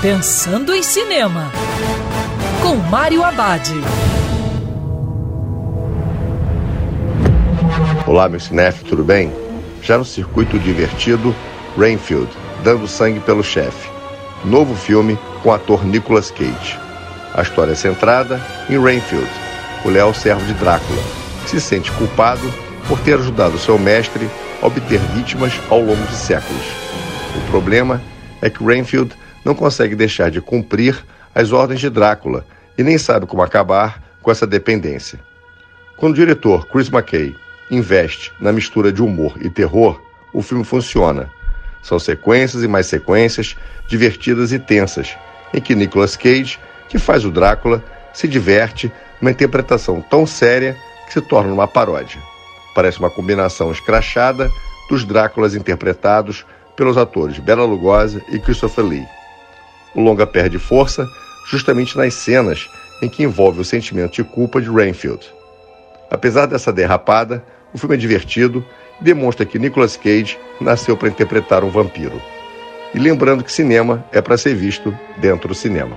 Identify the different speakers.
Speaker 1: Pensando em Cinema, com Mário Abad.
Speaker 2: Olá, meu cinef, tudo bem? Já no circuito divertido, Rainfield, dando sangue pelo chefe. Novo filme com o ator Nicolas Cage. A história é centrada em Rainfield, o leal servo de Drácula, que se sente culpado por ter ajudado seu mestre a obter vítimas ao longo de séculos. O problema é que Rainfield não consegue deixar de cumprir as ordens de Drácula e nem sabe como acabar com essa dependência. Quando o diretor Chris McKay investe na mistura de humor e terror, o filme funciona. São sequências e mais sequências, divertidas e tensas, em que Nicolas Cage, que faz o Drácula, se diverte numa interpretação tão séria que se torna uma paródia. Parece uma combinação escrachada dos Dráculas interpretados pelos atores Bela Lugosi e Christopher Lee. O longa perde força justamente nas cenas em que envolve o sentimento de culpa de Rainfield. Apesar dessa derrapada, o filme é divertido e demonstra que Nicolas Cage nasceu para interpretar um vampiro. E lembrando que cinema é para ser visto dentro do cinema.